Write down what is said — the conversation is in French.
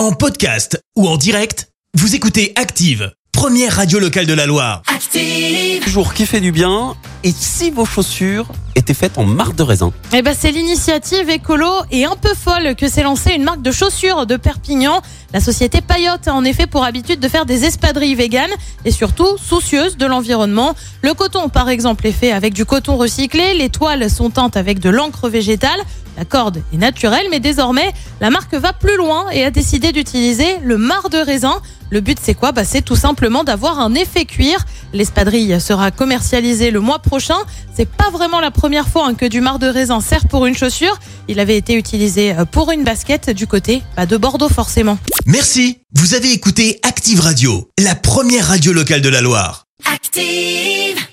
En podcast ou en direct, vous écoutez Active, première radio locale de la Loire. Active. Jour qui fait du bien. Et si vos chaussures étaient faites en marque de raisin Eh ben, c'est l'initiative écolo et un peu folle que s'est lancée une marque de chaussures de Perpignan. La société Payotte a en effet pour habitude de faire des espadrilles véganes et surtout soucieuse de l'environnement. Le coton, par exemple, est fait avec du coton recyclé. Les toiles sont teintes avec de l'encre végétale. La corde est naturelle, mais désormais, la marque va plus loin et a décidé d'utiliser le marc de raisin. Le but, c'est quoi? Bah, C'est tout simplement d'avoir un effet cuir. L'espadrille sera commercialisée le mois prochain. C'est pas vraiment la première fois hein, que du marc de raisin sert pour une chaussure. Il avait été utilisé euh, pour une basket du côté bah, de Bordeaux forcément. Merci, vous avez écouté Active Radio, la première radio locale de la Loire. Active.